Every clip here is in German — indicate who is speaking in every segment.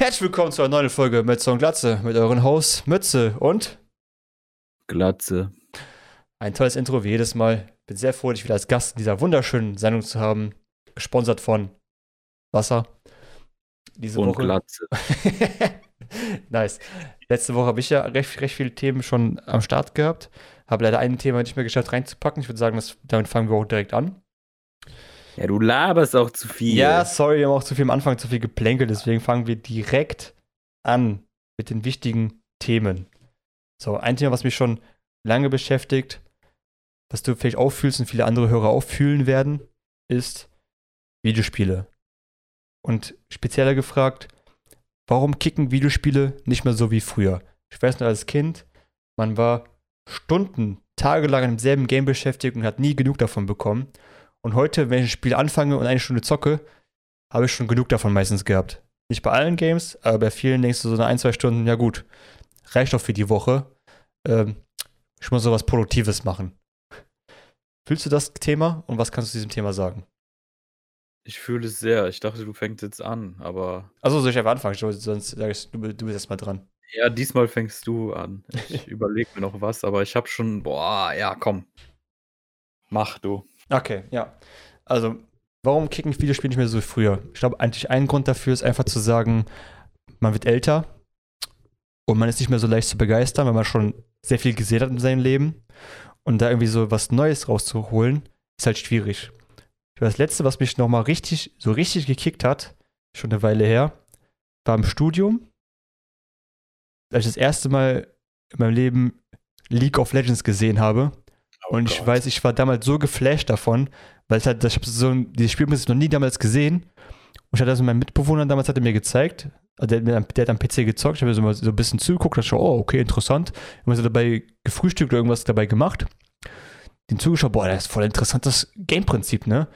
Speaker 1: Herzlich willkommen zu einer neuen Folge Mütze und Glatze mit euren Hosts Mütze und
Speaker 2: Glatze.
Speaker 1: Ein tolles Intro wie jedes Mal. Bin sehr froh, dich wieder als Gast in dieser wunderschönen Sendung zu haben. Gesponsert von Wasser.
Speaker 2: Diese und Woche. Glatze.
Speaker 1: nice. Letzte Woche habe ich ja recht, recht viele Themen schon am Start gehabt. Habe leider ein Thema nicht mehr geschafft reinzupacken. Ich würde sagen, das, damit fangen wir auch direkt an.
Speaker 2: Ja, du laberst auch zu viel.
Speaker 1: Ja, sorry, wir haben auch zu viel am Anfang zu viel geplänkelt, deswegen fangen wir direkt an mit den wichtigen Themen. So, ein Thema, was mich schon lange beschäftigt, was du vielleicht auch fühlst und viele andere Hörer auch fühlen werden, ist Videospiele. Und spezieller gefragt, warum kicken Videospiele nicht mehr so wie früher? Ich weiß noch als Kind, man war Stunden, tagelang im selben Game beschäftigt und hat nie genug davon bekommen. Und heute, wenn ich ein Spiel anfange und eine Stunde zocke, habe ich schon genug davon meistens gehabt. Nicht bei allen Games, aber bei vielen denkst du so eine ein, zwei Stunden, ja gut, reicht doch für die Woche. Ähm, ich muss sowas Produktives machen. Fühlst du das Thema und was kannst du zu diesem Thema sagen?
Speaker 2: Ich fühle es sehr. Ich dachte, du fängst jetzt an, aber.
Speaker 1: Achso, soll ich einfach anfangen? Sonst sag ich, du, du bist erstmal dran.
Speaker 2: Ja, diesmal fängst du an. Ich überlege mir noch was, aber ich habe schon. Boah, ja, komm. Mach du.
Speaker 1: Okay, ja. Also, warum kicken viele Spiele nicht mehr so wie früher? Ich glaube, eigentlich ein Grund dafür ist einfach zu sagen, man wird älter und man ist nicht mehr so leicht zu begeistern, weil man schon sehr viel gesehen hat in seinem Leben. Und da irgendwie so was Neues rauszuholen, ist halt schwierig. Das letzte, was mich nochmal richtig, so richtig gekickt hat, schon eine Weile her, war im Studium. Als ich das erste Mal in meinem Leben League of Legends gesehen habe. Oh und ich weiß, ich war damals so geflasht davon, weil es halt, ich habe so dieses Spiel noch nie damals gesehen. Und ich hatte das mit meinem Mitbewohner damals, hat er mir gezeigt. Also der, der, hat am PC gezockt, ich habe so, so ein bisschen zugeguckt, dachte schon, oh, okay, interessant. Immer so dabei gefrühstückt oder irgendwas dabei gemacht. Den zugeschaut, boah, das ist voll interessantes Game-Prinzip, ne?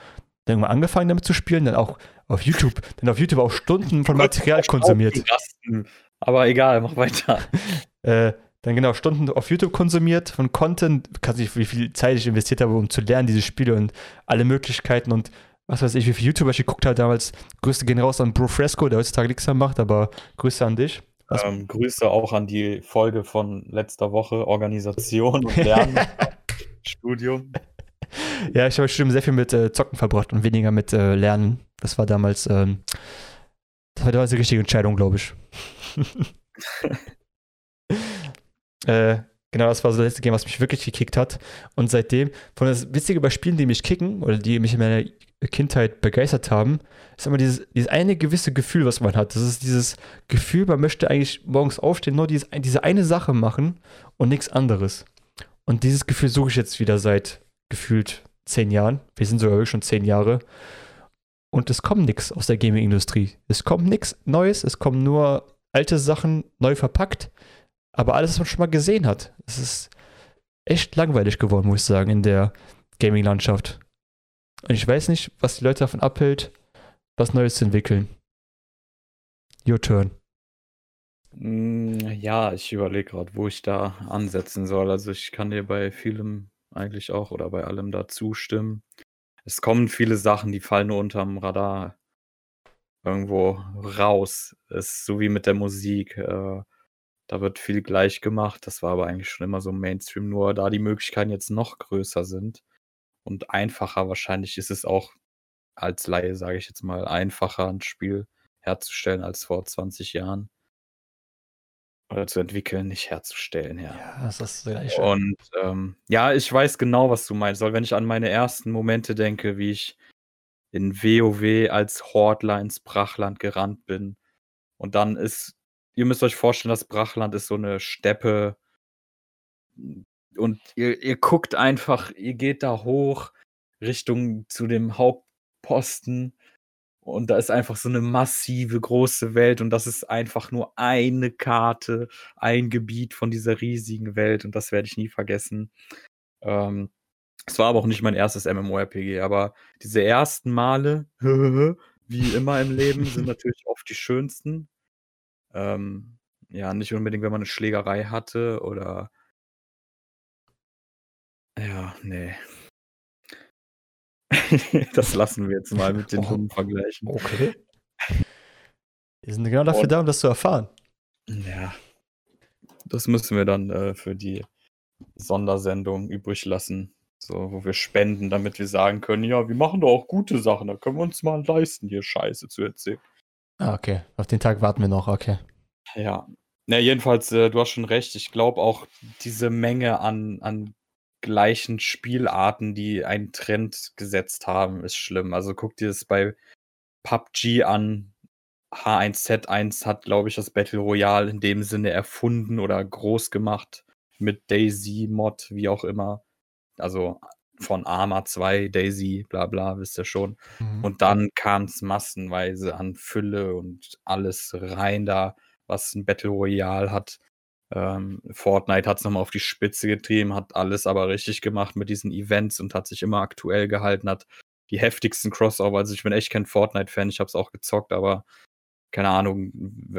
Speaker 1: Dann irgendwann angefangen damit zu spielen, dann auch auf YouTube, dann auf YouTube auch Stunden von Material konsumiert.
Speaker 2: Aber egal, mach weiter.
Speaker 1: äh, dann genau Stunden auf YouTube konsumiert von Content, kann nicht, wie viel Zeit ich investiert habe, um zu lernen, diese Spiele und alle Möglichkeiten und was weiß ich, wie viele YouTuber ich geguckt habe damals. Grüße gehen raus an Bro Fresco, der heutzutage nichts mehr macht, aber Grüße an dich.
Speaker 2: Ähm, Grüße auch an die Folge von letzter Woche, Organisation und Lernen, Studium.
Speaker 1: Ja, ich habe Studium sehr viel mit äh, Zocken verbracht und weniger mit äh, Lernen. Das war damals, ähm, das war damals die richtige Entscheidung, glaube ich. Äh, genau, das war so das letzte Game, was mich wirklich gekickt hat. Und seitdem, von das Witzige bei Spielen, die mich kicken oder die mich in meiner Kindheit begeistert haben, ist immer dieses, dieses eine gewisse Gefühl, was man hat. Das ist dieses Gefühl, man möchte eigentlich morgens aufstehen, nur dieses, diese eine Sache machen und nichts anderes. Und dieses Gefühl suche ich jetzt wieder seit gefühlt zehn Jahren. Wir sind sogar schon zehn Jahre. Und es kommt nichts aus der Gaming-Industrie. Es kommt nichts Neues, es kommen nur alte Sachen neu verpackt aber alles, was man schon mal gesehen hat. Es ist echt langweilig geworden, muss ich sagen, in der Gaming-Landschaft. Und ich weiß nicht, was die Leute davon abhält, was Neues zu entwickeln. Your turn.
Speaker 2: Mm, ja, ich überlege gerade, wo ich da ansetzen soll. Also ich kann dir bei vielem eigentlich auch oder bei allem da zustimmen. Es kommen viele Sachen, die fallen nur unterm Radar irgendwo raus. Es ist so wie mit der Musik. Äh, da wird viel gleich gemacht. Das war aber eigentlich schon immer so Mainstream, nur da die Möglichkeiten jetzt noch größer sind und einfacher wahrscheinlich ist es auch als Laie, sage ich jetzt mal, einfacher ein Spiel herzustellen als vor 20 Jahren. Oder zu entwickeln, nicht herzustellen, ja.
Speaker 1: Ja, das ist das Gleiche.
Speaker 2: Und ähm, ja, ich weiß genau, was du meinst. Weil wenn ich an meine ersten Momente denke, wie ich in WoW als Hordler ins Brachland gerannt bin und dann ist ihr müsst euch vorstellen, das Brachland ist so eine Steppe. Und ihr, ihr guckt einfach, ihr geht da hoch Richtung zu dem Hauptposten. Und da ist einfach so eine massive große Welt und das ist einfach nur eine Karte, ein Gebiet von dieser riesigen Welt und das werde ich nie vergessen. Ähm, es war aber auch nicht mein erstes MMORPG, aber diese ersten Male, wie immer im Leben, sind natürlich oft die schönsten. Ähm, ja, nicht unbedingt, wenn man eine Schlägerei hatte oder ja, ne. Das lassen wir jetzt mal mit den
Speaker 1: Oh,
Speaker 2: dummen Vergleichen.
Speaker 1: okay. Die sind genau dafür
Speaker 2: Und-
Speaker 1: da, um das zu erfahren.
Speaker 2: Ja. Das müssen wir dann äh, für die Sondersendung übrig lassen. So, wo wir spenden, damit wir sagen können, ja, wir machen doch auch gute Sachen, da können wir uns mal leisten, hier Scheiße zu erzählen.
Speaker 1: Ah, okay. Auf den Tag warten wir noch, okay.
Speaker 2: Ja. Na, jedenfalls, äh, du hast schon recht. Ich glaube auch, diese Menge an, an gleichen Spielarten, die einen Trend gesetzt haben, ist schlimm. Also guck dir das bei PUBG an. H1Z1 hat, glaube ich, das Battle Royale in dem Sinne erfunden oder groß gemacht mit Daisy Mod, wie auch immer. Also von Arma 2, Daisy, bla bla, wisst ihr schon.
Speaker 1: Mhm.
Speaker 2: Und dann kam es massenweise an Fülle und alles rein da, was ein Battle Royale hat. Ähm, Fortnite hat es nochmal auf die Spitze getrieben, hat alles aber richtig gemacht mit diesen Events und hat sich immer aktuell gehalten, hat die heftigsten Crossover. Also ich bin echt kein Fortnite-Fan, ich habe es auch gezockt, aber keine Ahnung,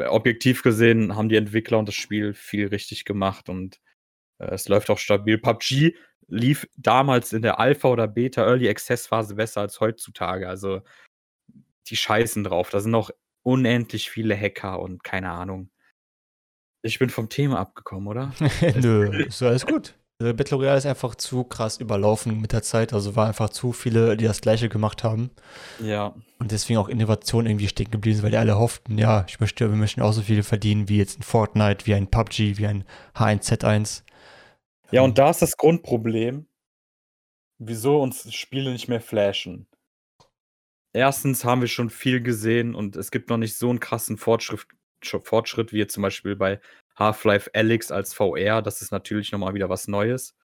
Speaker 2: objektiv gesehen haben die Entwickler und das Spiel viel richtig gemacht und äh, es läuft auch stabil. PUBG lief damals in der Alpha oder Beta Early Access Phase besser als heutzutage. Also die scheißen drauf. Da sind noch unendlich viele Hacker und keine Ahnung. Ich bin vom Thema abgekommen, oder?
Speaker 1: Nö, ist alles gut. Äh, Battle Royale ist einfach zu krass überlaufen mit der Zeit. Also war einfach zu viele, die das Gleiche gemacht haben.
Speaker 2: Ja.
Speaker 1: Und deswegen auch Innovation irgendwie stecken geblieben sind, weil die alle hofften, ja, ich möchte, wir möchten auch so viel verdienen wie jetzt ein Fortnite, wie ein PUBG, wie ein H1Z1.
Speaker 2: Ja, und da ist das Grundproblem, wieso uns Spiele nicht mehr flashen. Erstens haben wir schon viel gesehen und es gibt noch nicht so einen krassen Fortschritt, Fortschritt wie jetzt zum Beispiel bei Half-Life Alyx als VR. Das ist natürlich nochmal wieder was Neues.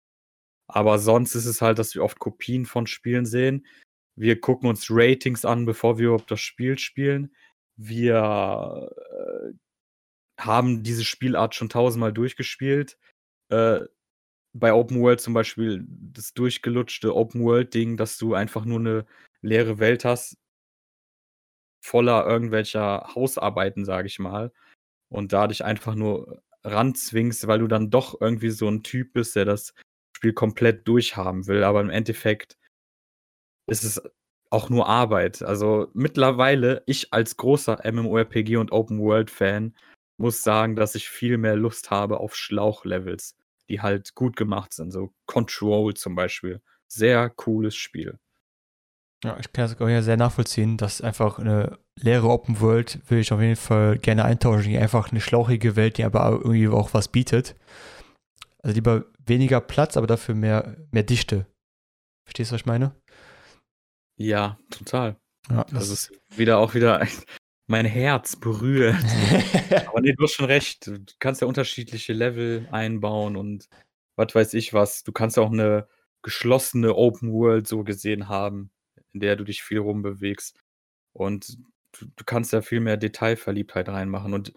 Speaker 2: Aber sonst ist es halt, dass wir oft Kopien von Spielen sehen. Wir gucken uns Ratings an, bevor wir überhaupt das Spiel spielen. Wir äh, haben diese Spielart schon tausendmal durchgespielt. Äh, bei Open World zum Beispiel das durchgelutschte Open World-Ding, dass du einfach nur eine leere Welt hast, voller irgendwelcher Hausarbeiten, sage ich mal, und da dich einfach nur ranzwingst, weil du dann doch irgendwie so ein Typ bist, der das Spiel komplett durchhaben will, aber im Endeffekt ist es auch nur Arbeit. Also mittlerweile, ich als großer MMORPG und Open World-Fan muss sagen, dass ich viel mehr Lust habe auf Schlauchlevels, die halt gut gemacht sind. So Control zum Beispiel. Sehr cooles Spiel.
Speaker 1: Ja, ich kann das auch ja sehr nachvollziehen, dass einfach eine leere Open World will ich auf jeden Fall gerne eintauschen, einfach eine schlauchige Welt, die aber irgendwie auch was bietet. Also lieber weniger Platz, aber dafür mehr, mehr Dichte. Verstehst du, was ich meine?
Speaker 2: Ja, total.
Speaker 1: Ja,
Speaker 2: Das ist wieder auch wieder mein Herz berührt. Aber nee, du hast schon recht. Du kannst ja unterschiedliche Level einbauen und was weiß ich was. Du kannst ja auch eine geschlossene Open World so gesehen haben, in der du dich viel rumbewegst. Und du, du kannst ja viel mehr Detailverliebtheit reinmachen. Und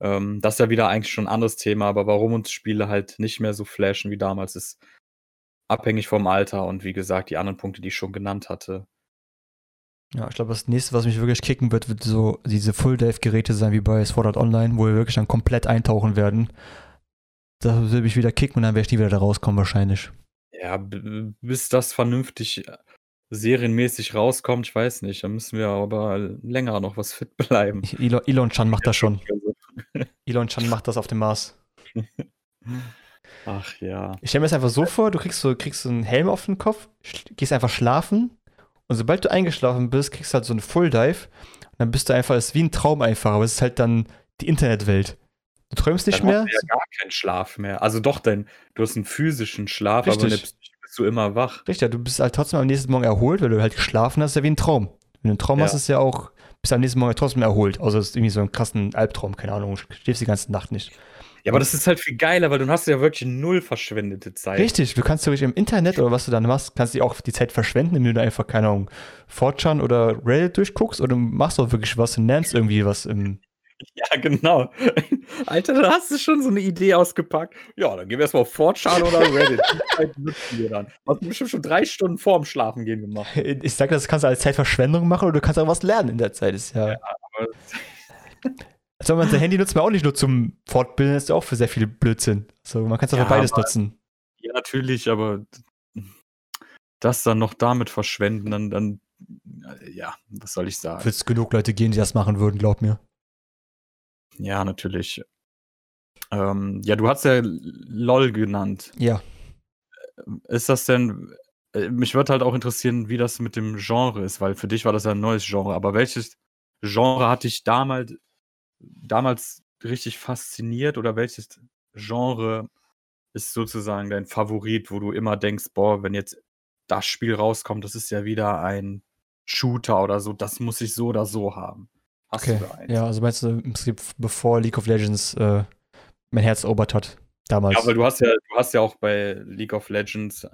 Speaker 2: ähm, das ist ja wieder eigentlich schon ein anderes Thema, aber warum uns Spiele halt nicht mehr so flashen wie damals, ist abhängig vom Alter und wie gesagt, die anderen Punkte, die ich schon genannt hatte.
Speaker 1: Ja, ich glaube, das nächste, was mich wirklich kicken wird, wird so diese Full-Dive-Geräte sein wie bei Sword Art Online, wo wir wirklich dann komplett eintauchen werden. Da will mich wieder kicken und dann werde ich nie wieder da rauskommen, wahrscheinlich.
Speaker 2: Ja, bis das vernünftig äh, serienmäßig rauskommt, ich weiß nicht. Da müssen wir aber länger noch was fit bleiben.
Speaker 1: Elon, Elon Chan macht das schon.
Speaker 2: Also,
Speaker 1: Elon Chan macht das auf dem Mars.
Speaker 2: Ach ja.
Speaker 1: Ich stelle mir das einfach so vor, du kriegst so, kriegst so einen Helm auf den Kopf, gehst einfach schlafen und sobald du eingeschlafen bist, kriegst du halt so einen Full Dive und dann bist du einfach, es ist wie ein Traum einfach, aber es ist halt dann die Internetwelt. Du träumst nicht
Speaker 2: Dann
Speaker 1: mehr.
Speaker 2: hast du ja gar keinen Schlaf mehr. Also doch, denn du hast einen physischen Schlaf, aber in der
Speaker 1: Richtig.
Speaker 2: Psyche bist du immer wach.
Speaker 1: Richtig, du bist halt trotzdem am nächsten Morgen erholt, weil du halt geschlafen hast, ist ja wie ein Traum. Wenn du einen Traum
Speaker 2: Ja.
Speaker 1: hast, ist ja auch, bist du am nächsten Morgen trotzdem erholt. Außer es ist irgendwie so ein krassen Albtraum, keine Ahnung, du schläfst die ganze Nacht nicht.
Speaker 2: Ja, aber das ist halt viel geiler, weil du hast ja wirklich null verschwendete Zeit.
Speaker 1: Richtig, du kannst theoretisch im Internet oder was du dann machst, kannst du auch die Zeit verschwenden, indem du einfach, keine Ahnung, Fortran oder Reddit durchguckst oder du machst auch wirklich was und lernst irgendwie was im.
Speaker 2: Ja, genau. Alter, da hast du schon so eine Idee ausgepackt. Ja, dann gehen wir erstmal auf 4chan oder Reddit. Die Zeit nutzen wir dann. Hast du bestimmt schon drei Stunden vorm Schlafen gehen gemacht.
Speaker 1: Ich sag, das kannst du als Zeitverschwendung machen oder du kannst auch was lernen in der Zeit. Ist ja.
Speaker 2: aber-
Speaker 1: Also man sein Handy nutzt man auch nicht nur zum Fortbilden, das ist ja auch für sehr viel Blödsinn. So, man kann es auch
Speaker 2: Ja,
Speaker 1: für beides
Speaker 2: aber-
Speaker 1: nutzen.
Speaker 2: Ja, natürlich, aber das dann noch damit verschwenden, dann, dann ja, was soll ich sagen?
Speaker 1: Wird es genug Leute gehen, die das machen würden, glaub mir.
Speaker 2: Ja, natürlich. Ähm, ja, du hast ja LOL genannt.
Speaker 1: Ja.
Speaker 2: Ist das denn, äh, mich würde halt auch interessieren, wie das mit dem Genre ist, weil für dich war das ja ein neues Genre. Aber welches Genre hat dich damals, damals richtig fasziniert oder welches Genre ist sozusagen dein Favorit, wo du immer denkst, boah, wenn jetzt das Spiel rauskommt, das ist ja wieder ein Shooter oder so, das muss ich so oder so haben.
Speaker 1: Hast okay. du da eins? Ja, also meinst du im Prinzip, bevor League of Legends äh, mein Herz erobert hat, damals?
Speaker 2: Ja, weil du hast ja, du hast ja auch bei League of Legends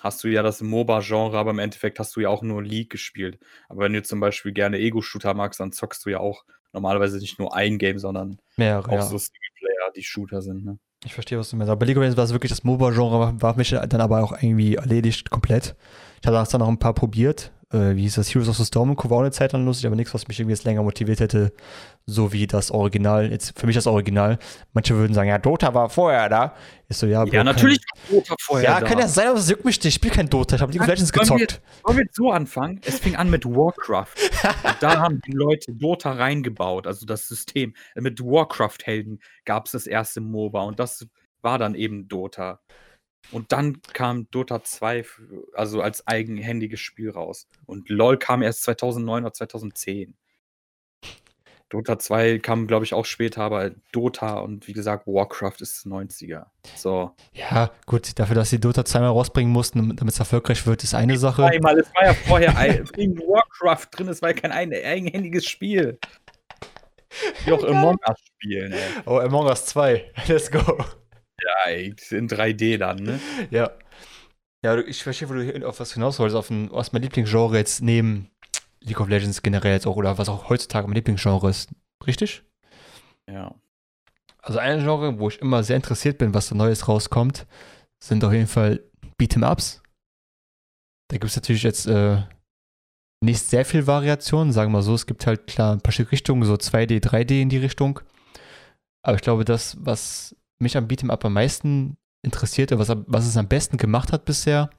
Speaker 2: hast du ja das MOBA-Genre, aber im Endeffekt hast du ja auch nur League gespielt. Aber wenn du zum Beispiel gerne Ego-Shooter magst, dann zockst du ja auch normalerweise nicht nur ein Game, sondern
Speaker 1: Mehrere,
Speaker 2: auch
Speaker 1: ja.
Speaker 2: so Singleplayer, die Shooter sind. Ne?
Speaker 1: Ich verstehe, was du meinst. Aber bei League of Legends war es wirklich das MOBA-Genre, war, war für mich dann aber auch irgendwie erledigt komplett. Ich habe dann noch ein paar probiert, äh, wie hieß das, Heroes of the Storm, war auch eine Zeit lang lustig, aber nichts, was mich irgendwie jetzt länger motiviert hätte, so wie das Original, jetzt für mich das Original. Manche würden sagen, ja, Dota war vorher da. Ist so, ja,
Speaker 2: Bro, ja natürlich war Dota vorher
Speaker 1: ja, da. Ja, kann ja sein, aber es juckt mich nicht. Ich spiele kein Dota, ich habe League of Legends gezockt.
Speaker 2: Wollen wir, wir so anfangen? Es fing an mit Warcraft. da haben die Leute Dota reingebaut, also das System. Mit Warcraft-Helden gab es das erste MOBA und das war dann eben Dota. Und dann kam Dota 2, also als eigenhändiges Spiel raus. Und LOL kam erst 2009 oder 2010. Dota 2 kam, glaube ich, auch später, aber Dota und wie gesagt, Warcraft ist 90er. So.
Speaker 1: Ja, gut, dafür, dass sie Dota zweimal rausbringen mussten, damit es erfolgreich wird, ist eine Sache.
Speaker 2: Zweimal, es war ja vorher ein, Warcraft drin, es war ja kein eigenhändiges Spiel. Wie auch Among Us spielen, ey.
Speaker 1: Oh, Among Us 2. Let's go.
Speaker 2: Ja, in 3D dann, ne?
Speaker 1: Ja. Ja, ich verstehe, wo du auf was hinaus wolltest, auf ein, was mein Lieblingsgenre jetzt neben League of Legends generell jetzt auch, oder was auch heutzutage mein Lieblingsgenre ist. Richtig?
Speaker 2: Ja.
Speaker 1: Also ein Genre, wo ich immer sehr interessiert bin, was da Neues rauskommt, sind auf jeden Fall Beat'em-Ups. Da gibt es natürlich jetzt äh, nicht sehr viel Variation, sagen wir mal so. Es gibt halt klar ein paar Richtungen, so 2D, 3D in die Richtung. Aber ich glaube, das, was mich am Beat'em Up am meisten interessierte, was, was es am besten gemacht hat bisher,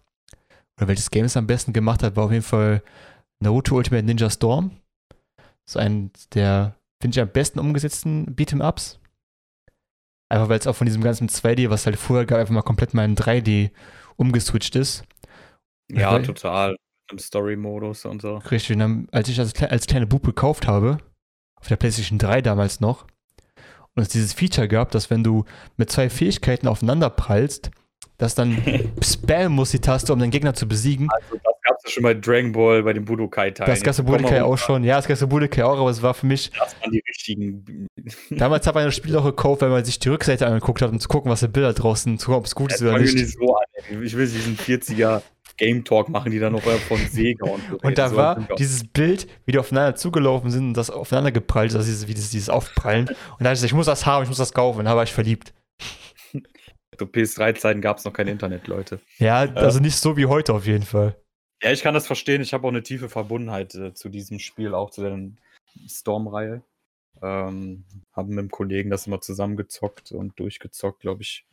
Speaker 1: oder welches Game es am besten gemacht hat, war auf jeden Fall Naruto Ultimate Ninja Storm. Das ist ein der, finde ich, am besten umgesetzten Beat'em Ups. Einfach weil es auch von diesem ganzen 2D, was halt vorher gab, einfach mal komplett mal in 3D umgeswitcht ist.
Speaker 2: Ja, weil, total. Im Story-Modus und so.
Speaker 1: Richtig, und als ich das als kleine Bub gekauft habe, auf der PlayStation 3 damals noch, und es dieses Feature gab, dass wenn du mit zwei Fähigkeiten aufeinander prallst, dass dann spam muss die Taste, um den Gegner zu besiegen.
Speaker 2: Also das gab es ja schon bei Dragon Ball, bei dem Budokai-Teil.
Speaker 1: Das gab es bei Budokai auch schon. Ja, das gab es bei Budokai auch, aber es war für mich...
Speaker 2: Das waren die richtigen...
Speaker 1: Damals hat man das Spiel auch gekauft, weil man sich die Rückseite angeguckt hat, um zu gucken, was für Bilder draußen, zu gucken, ob es gut ist oder nicht. nicht so
Speaker 2: an. Ich will diesen 40er Game Talk machen die dann noch von Sega und
Speaker 1: so. Und da so war dieses Bild, wie die aufeinander zugelaufen sind und das aufeinander geprallt, also dieses, wie dieses, dieses Aufprallen. Und da dachte ich, ich muss das haben, ich muss das kaufen. Und da war ich verliebt.
Speaker 2: Zu PS3-Zeiten gab es noch kein Internet, Leute.
Speaker 1: Ja, also nicht so wie heute auf jeden Fall.
Speaker 2: Ja, ich kann das verstehen. Ich habe auch eine tiefe Verbundenheit äh, zu diesem Spiel, auch zu der Storm-Reihe. Ähm, haben mit einem Kollegen das immer zusammengezockt und durchgezockt, glaube ich,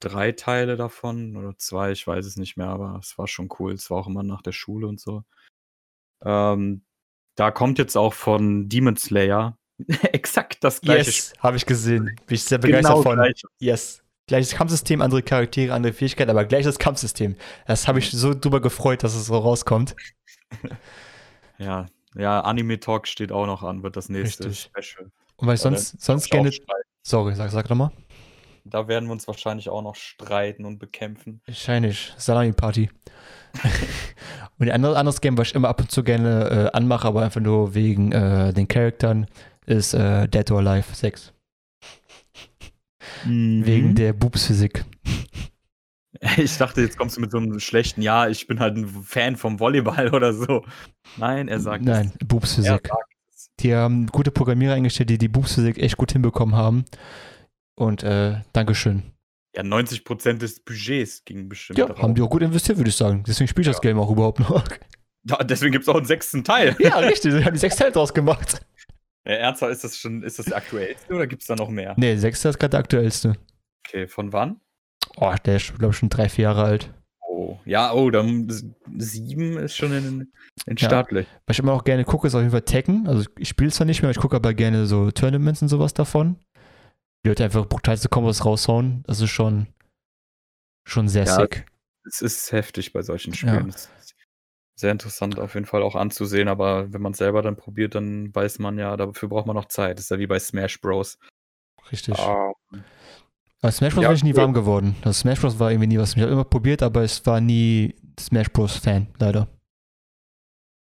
Speaker 2: drei Teile davon oder zwei, ich weiß es nicht mehr, aber es war schon cool. Es war auch immer nach der Schule und so. Ähm, da kommt jetzt auch von Demon Slayer exakt das gleiche.
Speaker 1: Yes, habe ich gesehen. Bin ich sehr begeistert genau von. Gleich. Yes. Gleiches Kampfsystem, andere Charaktere, andere Fähigkeiten, aber gleiches Kampfsystem. Das habe ich so drüber gefreut, dass es so rauskommt.
Speaker 2: ja, ja, Anime Talk steht auch noch an, wird das nächste
Speaker 1: Richtig. Special. Und weil ich sonst, sonst gerne. Sorry, sag, sag nochmal.
Speaker 2: Da werden wir uns wahrscheinlich auch noch streiten und bekämpfen.
Speaker 1: Wahrscheinlich. Salami-Party. und ein anderes, anderes Game, was ich immer ab und zu gerne äh, anmache, aber einfach nur wegen äh, den Charaktern, ist äh, Dead or Alive 6. Mhm. Wegen der Boobs-Physik.
Speaker 2: Ich dachte, jetzt kommst du mit so einem schlechten Ja, ich bin halt ein Fan vom Volleyball oder so. Nein, er sagt
Speaker 1: Nein, Boobs-Physik. Die haben gute Programmierer eingestellt, die die Boobs-Physik echt gut hinbekommen haben. Und äh, Dankeschön.
Speaker 2: Ja, 90% des Budgets ging bestimmt.
Speaker 1: Ja, drauf. haben die auch gut investiert, würde ich sagen. Deswegen spiele ich ja. das Game auch überhaupt noch.
Speaker 2: Ja, deswegen gibt es auch einen sechsten Teil.
Speaker 1: Ja, richtig. Sie haben die sechs Teile draus gemacht.
Speaker 2: Ja, ernsthaft, ist das schon, ist das der aktuellste oder gibt es da noch mehr?
Speaker 1: Nee, der sechste ist gerade der aktuellste.
Speaker 2: Okay, von wann?
Speaker 1: Oh, der ist, glaube ich, schon drei, vier Jahre alt.
Speaker 2: Oh, ja, oh, dann sieben ist schon in, in
Speaker 1: Ja.
Speaker 2: Startlöchern.
Speaker 1: Was ich immer auch gerne gucke, ist auf jeden Fall Tekken. Also ich spiele zwar nicht mehr, aber ich gucke aber gerne so Tournaments und sowas davon. Die Leute einfach brutalste Kombos raushauen. Das ist schon, schon sehr
Speaker 2: Ja,
Speaker 1: sick.
Speaker 2: Es ist heftig bei solchen
Speaker 1: Ja.
Speaker 2: Spielen. Ist sehr interessant auf jeden Fall auch anzusehen, aber wenn man es selber dann probiert, dann weiß man ja, dafür braucht man noch Zeit. Das ist ja wie bei Smash Bros.
Speaker 1: Richtig.
Speaker 2: Ah,
Speaker 1: Aber Smash Bros.
Speaker 2: Ja,
Speaker 1: bin ich nie
Speaker 2: cool.
Speaker 1: warm geworden. Also Smash Bros. war irgendwie nie was. Ich habe immer probiert, aber es war nie Smash Bros. Fan, leider.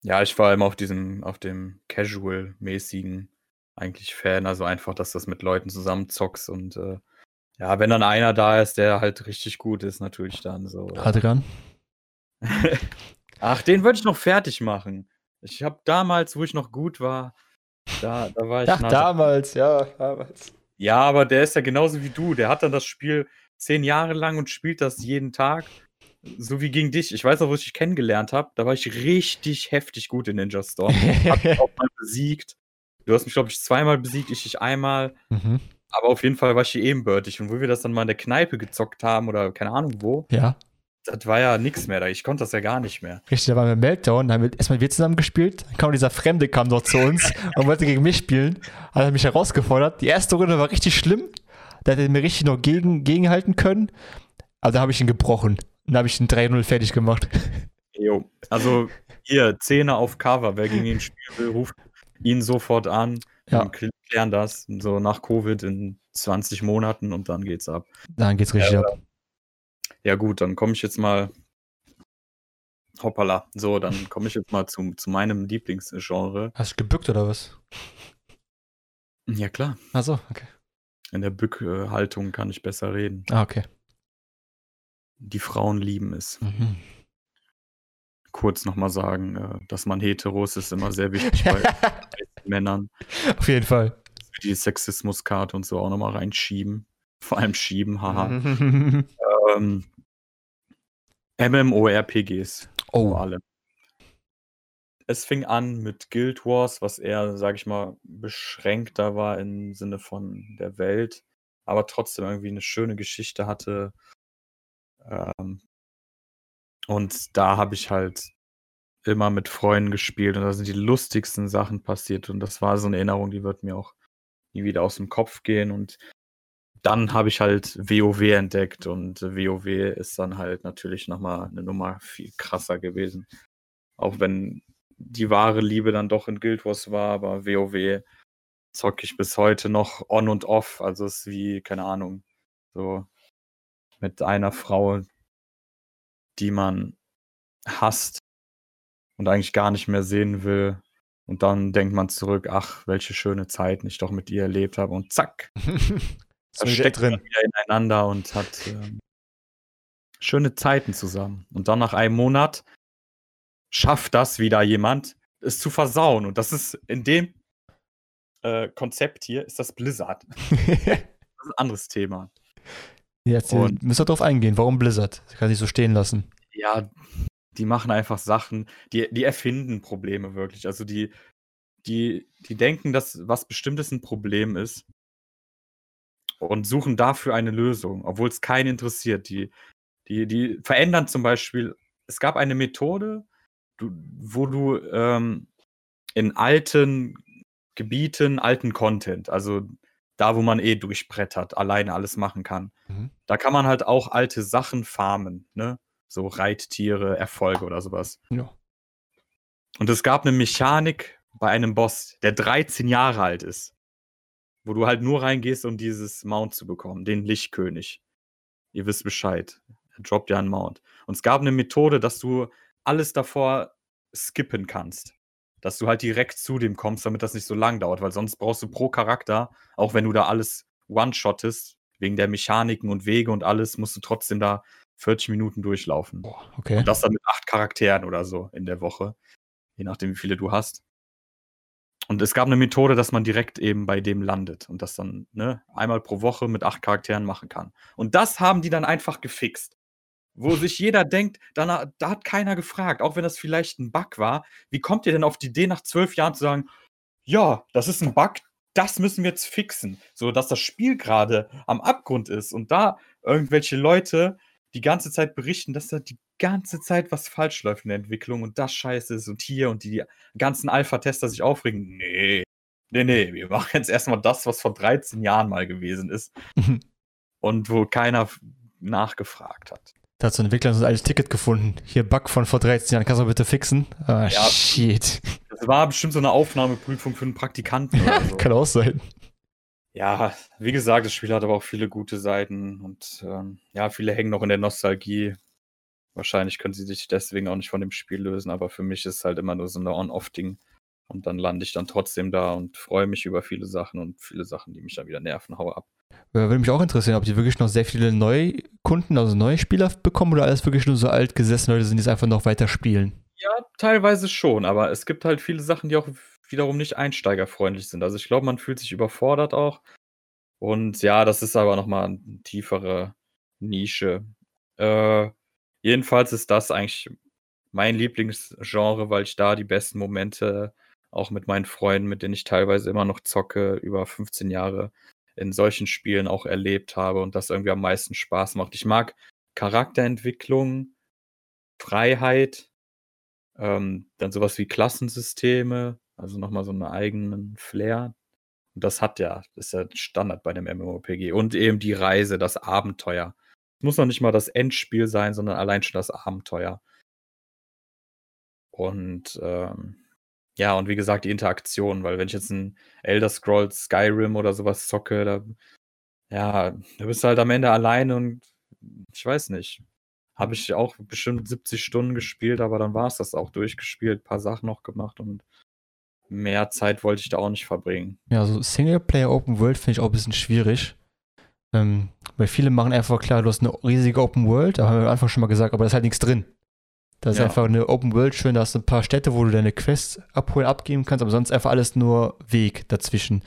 Speaker 2: Ja, ich war immer auf diesem, auf dem Casual-mäßigen eigentlich Fan. Also einfach, dass das mit Leuten zusammenzockst und äh, ja, wenn dann einer da ist, der halt richtig gut ist, natürlich dann so.
Speaker 1: Adrian.
Speaker 2: Ach, den würde ich noch fertig machen. Ich habe damals, wo ich noch gut war, da, da war ich.
Speaker 1: Ach, damals, ja, damals.
Speaker 2: Ja, aber der ist ja genauso wie du. Der hat dann das Spiel zehn Jahre lang und spielt das jeden Tag. So wie gegen dich. Ich weiß noch, wo ich dich kennengelernt habe. Da war ich richtig heftig gut in Ninja Storm. Hab auch mal besiegt. Du hast mich, glaube ich, zweimal besiegt, ich dich einmal.
Speaker 1: mhm.
Speaker 2: Aber auf jeden Fall war ich hier ebenbürtig. Und wo wir das dann mal in der Kneipe gezockt haben oder keine Ahnung wo,
Speaker 1: Ja,
Speaker 2: das war ja nichts mehr da. Ich konnte das ja gar nicht mehr.
Speaker 1: richtig, da waren wir im Meltdown, da haben wir erstmal wir zusammen gespielt, dann kam dieser Fremde, kam dort zu uns und wollte gegen mich spielen, hat er mich herausgefordert. Die erste Runde war richtig schlimm, da hätte er mir richtig noch gegen, gegenhalten können, aber da habe ich ihn gebrochen. Dann habe ich ihn 3-0 fertig gemacht.
Speaker 2: Jo. Also hier, Zähne auf Cover. Wer gegen ihn spielen will, ruft ihn sofort an.
Speaker 1: Ja.
Speaker 2: Klären das so nach Covid in 20 Monaten und dann geht's ab.
Speaker 1: Dann geht's richtig
Speaker 2: Ja,
Speaker 1: ab.
Speaker 2: Ja, gut, dann komme ich jetzt mal. Hoppala. So, dann komme ich jetzt mal zu, zu meinem Lieblingsgenre.
Speaker 1: Hast du gebückt oder was?
Speaker 2: Ja, klar.
Speaker 1: Achso, okay.
Speaker 2: In der Bückhaltung kann ich besser reden.
Speaker 1: Ah, okay.
Speaker 2: Die Frauen lieben es.
Speaker 1: Mhm.
Speaker 2: Kurz nochmal sagen, äh, dass man hetero ist, immer sehr wichtig bei Männern.
Speaker 1: Auf jeden Fall.
Speaker 2: Die Sexismuskarte und so auch nochmal reinschieben. Vor allem schieben, haha. Ähm, MMORPGs. Vor
Speaker 1: oh,
Speaker 2: allem. Es fing an mit Guild Wars, was eher, sag ich mal, beschränkter war im Sinne von der Welt, aber trotzdem irgendwie eine schöne Geschichte hatte. Ähm, und da habe ich halt immer mit Freunden gespielt und da sind die lustigsten Sachen passiert und das war so eine Erinnerung, die wird mir auch nie wieder aus dem Kopf gehen und dann habe ich halt WoW entdeckt und WoW ist dann halt natürlich nochmal eine Nummer viel krasser gewesen. Auch wenn die wahre Liebe dann doch in Guild Wars war, aber WoW zocke ich bis heute noch on und off. Also es ist wie, keine Ahnung, so mit einer Frau, die man hasst und eigentlich gar nicht mehr sehen will. Und dann denkt man zurück, ach, welche schöne Zeiten ich doch mit ihr erlebt habe. Und zack,
Speaker 1: ist
Speaker 2: da
Speaker 1: wieder
Speaker 2: steckt
Speaker 1: drin.
Speaker 2: wieder ineinander und hat ähm, schöne Zeiten zusammen. Und dann nach einem Monat schafft das wieder jemand, es zu versauen. Und das ist in dem äh, Konzept hier, ist das Blizzard. Das ist ein anderes Thema.
Speaker 1: Jetzt
Speaker 2: Und-
Speaker 1: müssen wir drauf eingehen. Warum Blizzard? Das kann ich so stehen lassen.
Speaker 2: Ja, die machen einfach Sachen, die, die erfinden Probleme wirklich. Also die, die, die denken, dass was Bestimmtes ein Problem ist und suchen dafür eine Lösung, obwohl es keinen interessiert. Die, die, die verändern zum Beispiel, es gab eine Methode, du, wo du ähm, in alten Gebieten, alten Content, also da, wo man eh durchbrettert, alleine alles machen kann,
Speaker 1: Mhm.
Speaker 2: da kann man halt auch alte Sachen farmen, ne? So Reittiere, Erfolge oder sowas.
Speaker 1: Ja.
Speaker 2: Und es gab eine Mechanik bei einem Boss, der 13 Jahre alt ist. Wo du halt nur reingehst, um dieses Mount zu bekommen, den Lichtkönig. Ihr wisst Bescheid. Er droppt ja einen Mount. Und es gab eine Methode, dass du alles davor skippen kannst. Dass du halt direkt zu dem kommst, damit das nicht so lang dauert, weil sonst brauchst du pro Charakter, auch wenn du da alles one-shottest, wegen der Mechaniken und Wege und alles, musst du trotzdem da 40 Minuten durchlaufen.
Speaker 1: Boah, okay.
Speaker 2: Und das dann mit acht Charakteren oder so in der Woche. Je nachdem, wie viele du hast. Und es gab eine Methode, dass man direkt eben bei dem landet und das dann ne, einmal pro Woche mit acht Charakteren machen kann. Und das haben die dann einfach gefixt. Wo sich jeder denkt, da, da hat keiner gefragt, auch wenn das vielleicht ein Bug war. Wie kommt ihr denn auf die Idee, nach zwölf Jahren zu sagen, ja, das ist ein Bug, das müssen wir jetzt fixen. So dass das Spiel gerade am Abgrund ist und da irgendwelche Leute die ganze Zeit berichten, dass da die ganze Zeit was falsch läuft in der Entwicklung und das scheiße ist und hier und die ganzen Alpha-Tester sich aufregen. Nee, nee, nee, wir machen jetzt erstmal das, was vor 13 Jahren mal gewesen ist und wo keiner nachgefragt hat.
Speaker 1: Da hat so ein Entwickler so ein altes Ticket gefunden. Hier, Bug von vor 13 Jahren, kannst du bitte fixen? Ah, ja, shit.
Speaker 2: Das war bestimmt so eine Aufnahmeprüfung für einen Praktikanten oder so.
Speaker 1: Kann auch sein.
Speaker 2: Ja, wie gesagt, das Spiel hat aber auch viele gute Seiten und ähm, ja, viele hängen noch in der Nostalgie. Wahrscheinlich können sie sich deswegen auch nicht von dem Spiel lösen, aber für mich ist es halt immer nur so ein On-Off-Ding. Und dann lande ich dann trotzdem da und freue mich über viele Sachen und viele Sachen, die mich dann wieder nerven, hau ab.
Speaker 1: Würde mich auch interessieren, ob die wirklich noch sehr viele Neukunden, also neue Spieler bekommen oder alles wirklich nur so altgesessene Leute sind, die es einfach noch weiter spielen.
Speaker 2: Ja, teilweise schon, aber es gibt halt viele Sachen, die auch wiederum nicht einsteigerfreundlich sind. Also ich glaube, man fühlt sich überfordert auch. Und ja, das ist aber nochmal eine tiefere Nische. Äh, jedenfalls ist das eigentlich mein Lieblingsgenre, weil ich da die besten Momente auch mit meinen Freunden, mit denen ich teilweise immer noch zocke, über 15 Jahre in solchen Spielen auch erlebt habe und das irgendwie am meisten Spaß macht. Ich mag Charakterentwicklung, Freiheit, ähm, dann sowas wie Klassensysteme, also nochmal so einen eigenen Flair. Und das hat ja, das ist ja Standard bei dem MMORPG. Und eben die Reise, das Abenteuer. Es muss noch nicht mal das Endspiel sein, sondern allein schon das Abenteuer. Und ähm, ja, und wie gesagt, die Interaktion, weil wenn ich jetzt ein Elder Scrolls Skyrim oder sowas zocke, da, ja, da bist du halt am Ende alleine und ich weiß nicht. Habe ich auch bestimmt 70 Stunden gespielt, aber dann war es das auch durchgespielt, paar Sachen noch gemacht und mehr Zeit wollte ich da auch nicht verbringen.
Speaker 1: Ja, so Singleplayer Open World finde ich auch ein bisschen schwierig. Ähm, weil viele machen einfach klar, du hast eine riesige Open World, da haben wir am Anfang schon mal gesagt, aber da ist halt nichts drin. Da ist ja. einfach eine Open World schön, da hast du ein paar Städte, wo du deine Quests abholen, abgeben kannst, aber sonst einfach alles nur Weg dazwischen.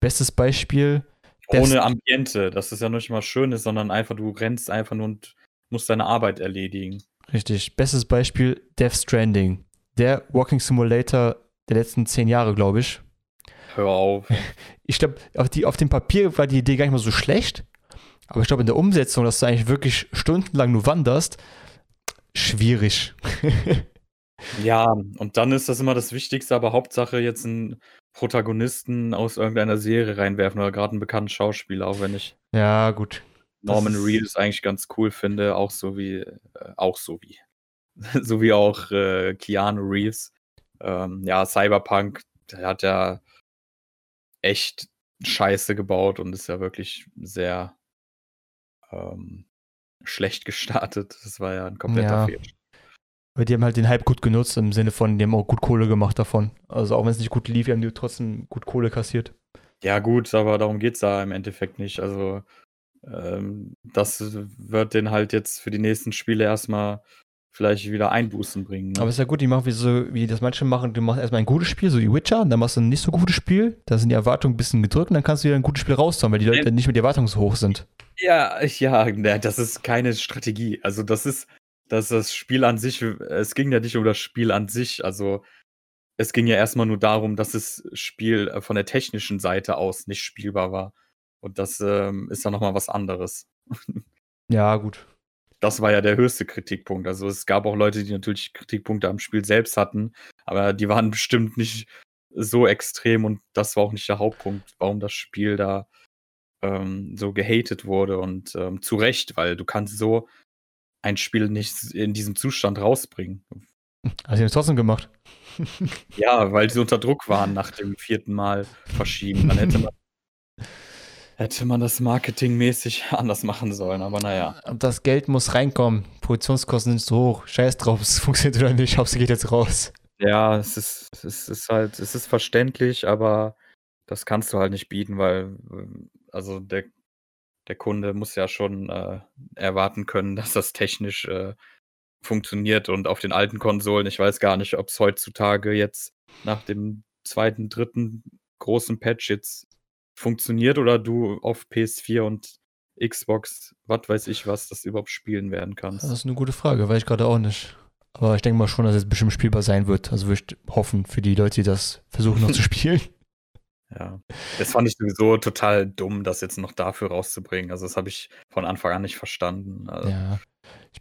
Speaker 1: Bestes Beispiel.
Speaker 2: Ohne Ambiente, dass es ja nicht mal schön ist, sondern einfach, du rennst einfach nur und musst deine Arbeit erledigen.
Speaker 1: Richtig. Bestes Beispiel Death Stranding. Der Walking Simulator der letzten zehn Jahre, glaube ich.
Speaker 2: Hör auf.
Speaker 1: Ich glaube, auf, auf dem Papier war die Idee gar nicht mal so schlecht. Aber ich glaube, in der Umsetzung, dass du eigentlich wirklich stundenlang nur wanderst, schwierig.
Speaker 2: ja, und dann ist das immer das Wichtigste, aber Hauptsache jetzt einen Protagonisten aus irgendeiner Serie reinwerfen oder gerade einen bekannten Schauspieler, auch wenn ich.
Speaker 1: Ja, gut.
Speaker 2: Norman Reedus eigentlich ganz cool finde, auch so wie, äh, auch so wie, so wie auch äh, Keanu Reeves. Ähm, ja, Cyberpunk, der hat ja echt Scheiße gebaut und ist ja wirklich sehr ähm, schlecht gestartet. Das war ja ein kompletter ja. Fehler.
Speaker 1: Aber die haben halt den Hype gut genutzt, im Sinne von, die haben auch gut Kohle gemacht davon. Also auch wenn es nicht gut lief, haben die trotzdem gut Kohle kassiert.
Speaker 2: Ja, gut, aber darum geht es da im Endeffekt nicht. Also ähm, das wird den halt jetzt für die nächsten Spiele erstmal vielleicht wieder Einbußen bringen.
Speaker 1: Ne? Aber ist ja gut, die machen wie so, wie das manche machen, du machst erstmal ein gutes Spiel, so wie Witcher, und dann machst du ein nicht so gutes Spiel, da sind die Erwartungen ein bisschen gedrückt und dann kannst du wieder ein gutes Spiel raushauen, weil die Leute nicht mit die Erwartungen so hoch sind.
Speaker 2: Ja, ja, das ist keine Strategie. Also das ist, dass das Spiel an sich, es ging ja nicht um das Spiel an sich, also es ging ja erstmal nur darum, dass das Spiel von der technischen Seite aus nicht spielbar war. Und das ähm, ist dann nochmal was anderes.
Speaker 1: Ja, gut.
Speaker 2: Das war ja der höchste Kritikpunkt. Also es gab auch Leute, die natürlich Kritikpunkte am Spiel selbst hatten, aber die waren bestimmt nicht so extrem und das war auch nicht der Hauptpunkt, warum das Spiel da ähm, so gehatet wurde und ähm, zu Recht, weil du kannst so ein Spiel nicht in diesem Zustand rausbringen.
Speaker 1: Also sie haben es trotzdem gemacht.
Speaker 2: ja, weil sie unter Druck waren nach dem vierten Mal verschieben. Dann hätte man Hätte man das marketingmäßig anders machen sollen, aber naja.
Speaker 1: Und das Geld muss reinkommen. Produktionskosten sind zu hoch. Scheiß drauf, es funktioniert oder nicht. Hauptsache geht jetzt raus.
Speaker 2: Ja, es ist, es ist halt, es ist verständlich, aber das kannst du halt nicht bieten, weil, also der, der Kunde muss ja schon äh, erwarten können, dass das technisch äh, funktioniert und auf den alten Konsolen, ich weiß gar nicht, ob es heutzutage jetzt nach dem zweiten, dritten großen Patch jetzt funktioniert oder du auf PS4 und Xbox, was weiß ich was, das überhaupt spielen werden kannst.
Speaker 1: Das ist eine gute Frage, weiß ich gerade auch nicht. Aber ich denke mal schon, dass es bestimmt spielbar sein wird. Also würde ich hoffen für die Leute, die das versuchen noch zu spielen.
Speaker 2: Ja. Das fand ich sowieso total dumm, das jetzt noch dafür rauszubringen. Also, das habe ich von Anfang an nicht verstanden. Also,
Speaker 1: Ja.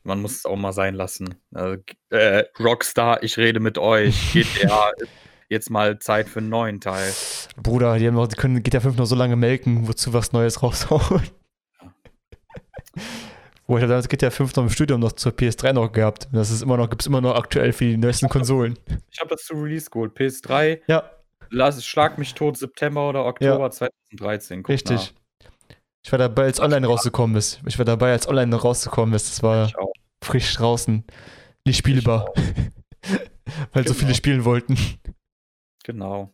Speaker 2: man muss es auch mal sein lassen. Also, äh, Rockstar, ich rede mit euch. GTA jetzt mal Zeit für 'n neuen Teil.
Speaker 1: Bruder, die haben noch die können GTA 5 noch so lange melken, wozu was Neues raushauen.
Speaker 2: Ja.
Speaker 1: Wo ich damals GTA 5 noch im Studium noch zur PS3 noch gehabt. Und Das ist immer noch, gibt es immer noch aktuell für die neuesten Konsolen.
Speaker 2: Ich habe das zu Release geholt. PS3,
Speaker 1: Ja,
Speaker 2: lass schlag mich tot, September oder Oktober 2013. Guck
Speaker 1: richtig. Ich war dabei, als online rausgekommen ist. Ich war dabei, als online rausgekommen ist. Das
Speaker 2: nach.
Speaker 1: war frisch draußen. Nicht spielbar. Weil so
Speaker 2: Genau.
Speaker 1: viele spielen wollten.
Speaker 2: Genau.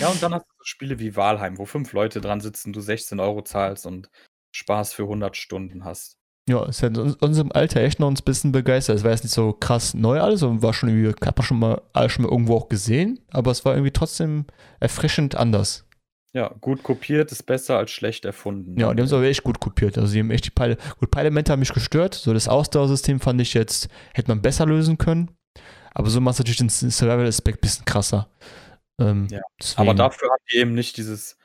Speaker 2: Ja, und dann hast du so Spiele wie Valheim, wo fünf Leute dran sitzen, du 16 Euro zahlst und Spaß für 100 Stunden hast.
Speaker 1: Ja, es hat in unserem Alter echt noch uns ein bisschen begeistert. Es war jetzt nicht so krass neu alles und war schon irgendwie, hat man schon mal alles schon mal irgendwo auch gesehen, aber es war irgendwie trotzdem erfrischend anders.
Speaker 2: Ja, gut kopiert ist besser als schlecht erfunden.
Speaker 1: Ja, und die haben es aber echt gut kopiert. Also die haben echt die Peile. Gut, Peilemente haben mich gestört. So das Ausdauersystem fand ich jetzt, hätte man besser lösen können. Aber so macht es natürlich den Survival-Aspekt ein bisschen krasser. Ähm,
Speaker 2: Ja, Aber dafür haben die eben nicht dieses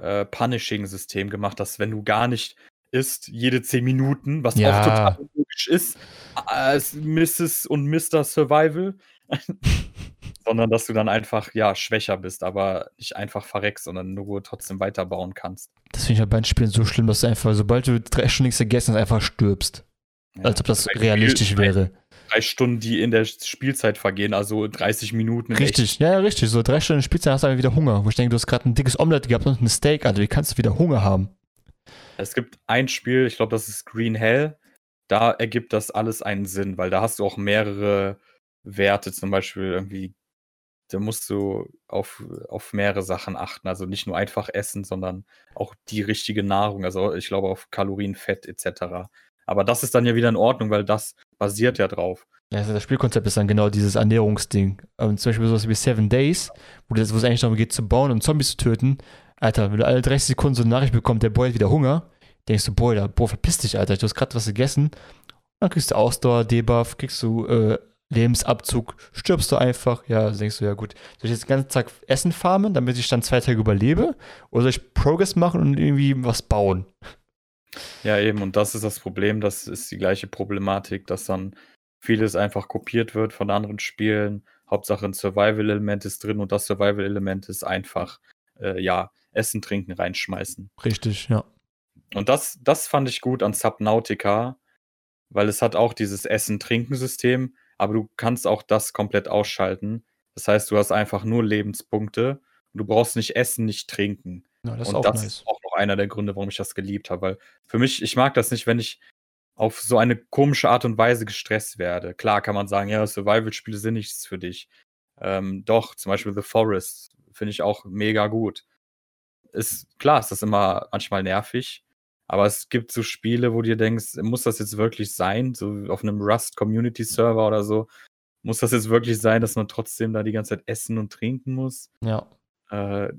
Speaker 2: äh, Punishing-System gemacht, dass wenn du gar nicht isst, jede 10 Minuten, was
Speaker 1: Ja.
Speaker 2: auch total unlogisch ist, als Mrs. und Mr. Survival, sondern dass du dann einfach, ja, schwächer bist, aber nicht einfach verreckst, sondern nur trotzdem weiterbauen kannst.
Speaker 1: Das finde ich halt bei den Spielen so schlimm, dass du einfach, sobald du drei Stunden nichts gegessen hast, einfach stirbst.
Speaker 2: Ja.
Speaker 1: Als ob das realistisch wäre.
Speaker 2: Drei Stunden, die in der Spielzeit vergehen, also 30 Minuten. in
Speaker 1: Richtig, ja, ja, richtig. So drei Stunden Spielzeit hast du dann wieder Hunger. Wo ich denke, du hast gerade ein dickes Omelette gehabt und ein Steak, Alter. Wie kannst du wieder Hunger haben?
Speaker 2: Es gibt ein Spiel, ich glaube, das ist Green Hell. Da ergibt das alles einen Sinn, weil da hast du auch mehrere Werte, zum Beispiel irgendwie, da musst du auf, auf mehrere Sachen achten. Also nicht nur einfach essen, sondern auch die richtige Nahrung. Also ich glaube auf Kalorien, Fett etc. Aber das ist dann ja wieder in Ordnung, weil das basiert ja drauf.
Speaker 1: Ja, also das Spielkonzept ist dann genau dieses Ernährungsding. Und zum Beispiel sowas wie Seven Days, wo es eigentlich darum geht, zu bauen und Zombies zu töten. Alter, wenn du alle 30 Sekunden so eine Nachricht bekommst, der Boy hat wieder Hunger, denkst du, boah, da, boah, verpiss dich, Alter, du hast gerade was gegessen. Dann kriegst du Ausdauer, Debuff, kriegst du äh, Lebensabzug, stirbst du einfach. Ja, dann denkst du, ja gut, soll ich jetzt den ganzen Tag Essen farmen, damit ich dann zwei Tage überlebe? Oder soll ich Progress machen und irgendwie was bauen?
Speaker 2: Ja, eben, und das ist das Problem, das ist die gleiche Problematik, dass dann vieles einfach kopiert wird von anderen Spielen. Hauptsache ein Survival-Element ist drin und das Survival-Element ist einfach, äh, ja, Essen, Trinken, reinschmeißen.
Speaker 1: Richtig, ja.
Speaker 2: Und das, das fand ich gut an Subnautica, weil es hat auch dieses Essen-Trinken-System, aber du kannst auch das komplett ausschalten. Das heißt, du hast einfach nur Lebenspunkte und du brauchst nicht essen, nicht trinken.
Speaker 1: ja das ist
Speaker 2: und
Speaker 1: auch
Speaker 2: das
Speaker 1: nice.
Speaker 2: ist auch noch einer der Gründe, warum ich das geliebt habe. Weil für mich, ich mag das nicht, wenn ich auf so eine komische Art und Weise gestresst werde. Klar kann man sagen, ja, Survival-Spiele sind nichts für dich. Ähm, doch, zum Beispiel The Forest finde ich auch mega gut. Ist klar, ist das immer manchmal nervig, aber es gibt so Spiele, wo du dir denkst, muss das jetzt wirklich sein? So auf einem Rust Community Server oder so. Muss das jetzt wirklich sein, dass man trotzdem da die ganze Zeit essen und trinken muss?
Speaker 1: Ja.
Speaker 2: Äh,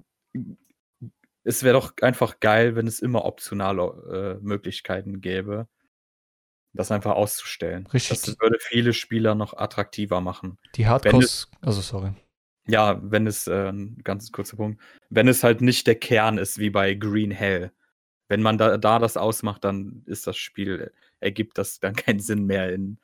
Speaker 2: es wäre doch einfach geil, wenn es immer optionale äh, Möglichkeiten gäbe, das einfach auszustellen.
Speaker 1: Richtig.
Speaker 2: Das würde viele Spieler noch attraktiver machen.
Speaker 1: Die Hardcores, also sorry.
Speaker 2: Ja, wenn es, äh, ein ganz kurzer Punkt, wenn es halt nicht der Kern ist, wie bei Green Hell. Wenn man da, da das ausmacht, dann ist das Spiel, ergibt das dann keinen Sinn mehr in.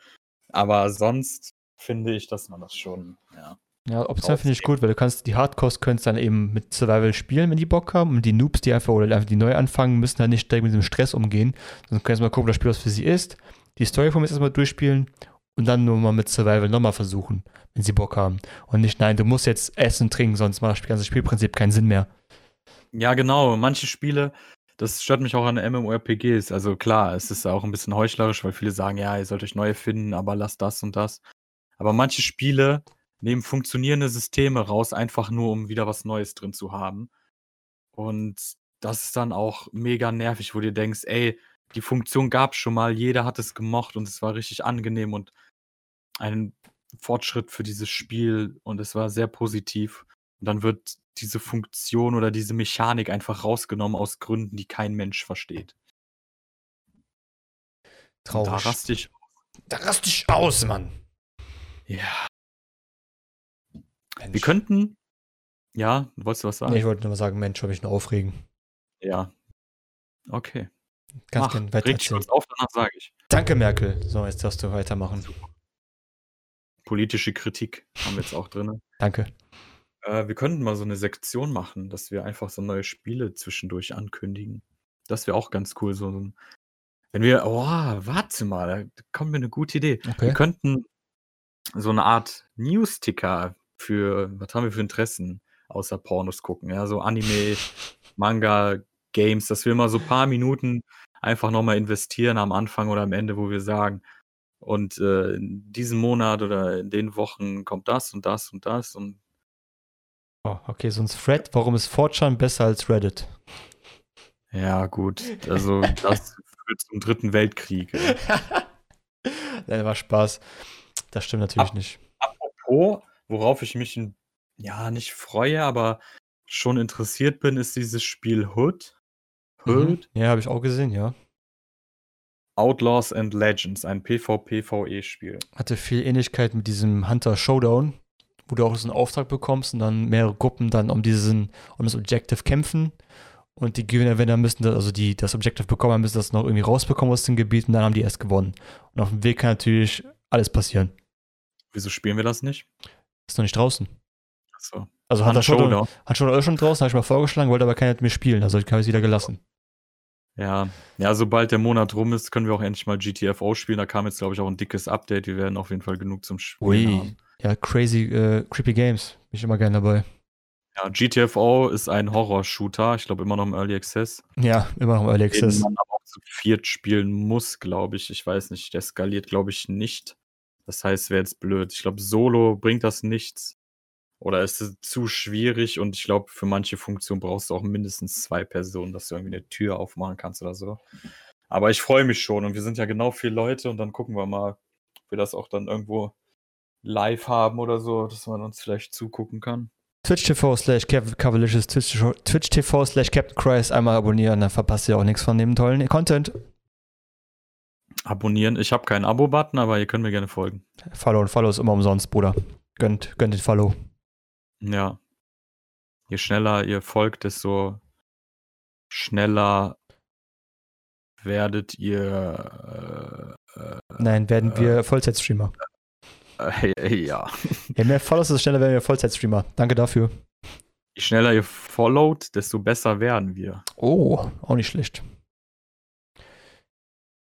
Speaker 2: Aber sonst finde ich, dass man das schon, ja.
Speaker 1: Ja, optional finde ich gut, weil du kannst die Hardcores könntest dann eben mit Survival spielen, wenn die Bock haben. Und die Noobs, die einfach oder einfach die neu anfangen, müssen dann nicht direkt mit dem Stress umgehen. Sondern können erstmal gucken, ob das Spiel was für sie ist. Die Story von mir erstmal durchspielen und dann nur mal mit Survival nochmal versuchen, wenn sie Bock haben. Und nicht, nein, du musst jetzt essen und trinken, sonst macht das ganze Spielprinzip keinen Sinn mehr.
Speaker 2: Ja, genau. Manche Spiele, das stört mich auch an MMORPGs. Also klar, es ist auch ein bisschen heuchlerisch, weil viele sagen, ja, ihr sollt euch neue finden, aber lasst das und das. Aber manche Spiele nehmen funktionierende Systeme raus, einfach nur, um wieder was Neues drin zu haben. Und das ist dann auch mega nervig, wo du denkst, ey, die Funktion gab schon mal, jeder hat es gemocht und es war richtig angenehm und ein Fortschritt für dieses Spiel und es war sehr positiv. Und dann wird diese Funktion oder diese Mechanik einfach rausgenommen aus Gründen, die kein Mensch versteht. Und
Speaker 1: Traurig.
Speaker 2: Da raste ich.
Speaker 1: da raste ich aus, Mann.
Speaker 2: Ja. Wir könnten Ja, wolltest du was sagen?
Speaker 1: Nee, ich wollte nur mal sagen, Mensch, soll mich nur aufregen.
Speaker 2: Ja. Okay.
Speaker 1: Ganz
Speaker 2: Mach,
Speaker 1: gerne
Speaker 2: reg dich
Speaker 1: weitererzählen.
Speaker 2: kurz auf, danach sage ich.
Speaker 1: Danke, Merkel. So, jetzt darfst du weitermachen.
Speaker 2: Politische Kritik haben wir jetzt auch drin.
Speaker 1: Danke.
Speaker 2: Äh, wir könnten mal so eine Sektion machen, dass wir einfach so neue Spiele zwischendurch ankündigen. Das wäre auch ganz cool. So, ein- wenn wir, oh, warte mal, da kommt mir eine gute Idee. Wir
Speaker 1: Okay.
Speaker 2: könnten so eine Art News-Ticker für, was haben wir für Interessen außer Pornos gucken? Ja, so Anime, Manga, Games, dass wir mal so ein paar Minuten einfach nochmal investieren am Anfang oder am Ende, wo wir sagen, und äh, in diesem Monat oder in den Wochen kommt das und das und das und
Speaker 1: Oh, okay, so ein Thread. Warum ist 4chan besser als Reddit?
Speaker 2: ja, gut, also das führt zum dritten Weltkrieg. ey.
Speaker 1: Nein, war Spaß. Das stimmt natürlich
Speaker 2: Ab-
Speaker 1: nicht.
Speaker 2: Apropos, worauf ich mich ja nicht freue, aber schon interessiert bin, ist dieses Spiel Hood.
Speaker 1: Mhm.
Speaker 2: Hood
Speaker 1: Ja, habe ich auch gesehen, ja.
Speaker 2: Outlaws and Legends, ein PvP-VE-Spiel.
Speaker 1: Hatte viel Ähnlichkeit mit diesem Hunter Showdown, wo du auch so einen Auftrag bekommst und dann mehrere Gruppen dann um diesen, um das Objective kämpfen. Und die Gewinner müssen das, also die das Objective bekommen, haben, müssen das noch irgendwie rausbekommen aus dem Gebiet und dann haben die erst gewonnen. Und auf dem Weg kann natürlich alles passieren.
Speaker 2: Wieso spielen wir das nicht?
Speaker 1: Ist noch nicht draußen.
Speaker 2: Achso.
Speaker 1: Also Hunter Showdown, hat schon schon draußen, habe ich mal vorgeschlagen, wollte aber keiner mit mir spielen, also habe ich es wieder gelassen.
Speaker 2: Ja. ja, sobald der Monat rum ist, können wir auch endlich mal GTFO spielen. Da kam jetzt, glaube ich, auch ein dickes Update. Wir werden auf jeden Fall genug zum Spielen
Speaker 1: Ui.
Speaker 2: haben.
Speaker 1: Ja, crazy, äh, creepy Games. Bin ich immer gerne dabei.
Speaker 2: Ja, GTFO ist ein Horror-Shooter. Ich glaube, immer noch im Early Access.
Speaker 1: Ja, immer noch im Early
Speaker 2: Den
Speaker 1: Access.
Speaker 2: man aber auch zu viert spielen muss, glaube ich. Ich weiß nicht, der skaliert, glaube ich, nicht. Das heißt, wäre jetzt blöd. Ich glaube, Solo bringt das nichts. Oder ist es zu schwierig und ich glaube, für manche Funktionen brauchst du auch mindestens zwei Personen, dass du irgendwie eine Tür aufmachen kannst oder so. Aber ich freue mich schon und wir sind ja genau vier Leute und dann gucken wir mal, ob wir das auch dann irgendwo live haben oder so, dass man uns vielleicht zugucken kann.
Speaker 1: Twitch TV slash Cavalicious, Twitch TV slash Captain Christ einmal abonnieren, dann verpasst ihr auch nichts von dem tollen Content.
Speaker 2: Abonnieren. Ich habe keinen Abo-Button, aber ihr könnt mir gerne folgen.
Speaker 1: Follow und Follow ist immer umsonst, Bruder. Gönnt, gönnt den Follow.
Speaker 2: Ja. Je schneller ihr folgt, desto schneller werdet ihr.
Speaker 1: Nein, werden wir Vollzeitstreamer.
Speaker 2: Äh, äh, ja.
Speaker 1: Je mehr Follows, desto schneller werden wir Vollzeitstreamer. Danke dafür.
Speaker 2: Je schneller ihr followt, desto besser werden wir.
Speaker 1: Oh, auch nicht schlecht.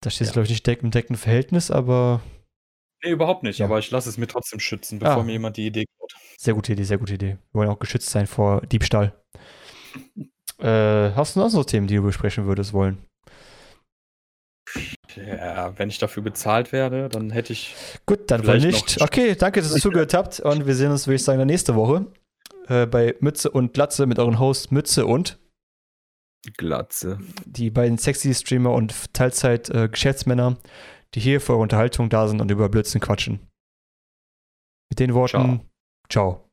Speaker 1: Das steht,
Speaker 2: Ja.
Speaker 1: glaube ich, nicht deck- im deckenden Verhältnis, aber
Speaker 2: Nee, überhaupt nicht,
Speaker 1: Ja.
Speaker 2: aber ich lasse es mir trotzdem schützen, bevor
Speaker 1: Ah.
Speaker 2: mir jemand die Idee klaut.
Speaker 1: sehr gute Idee, sehr gute Idee. Wir wollen auch geschützt sein vor Diebstahl. äh, hast du noch so Themen, die du besprechen würdest wollen?
Speaker 2: Ja, wenn ich dafür bezahlt werde, dann hätte ich.
Speaker 1: Gut, dann wohl nicht. Okay, danke, dass ihr zugehört habt. Und wir sehen uns, würde ich sagen, nächste Woche äh, bei Mütze und Glatze mit euren Hosts Mütze und
Speaker 2: Glatze.
Speaker 1: die beiden sexy Streamer und Teilzeit-Geschäftsmänner, die hier für eure Unterhaltung da sind und über Blödsinn quatschen. Mit den Worten, ciao.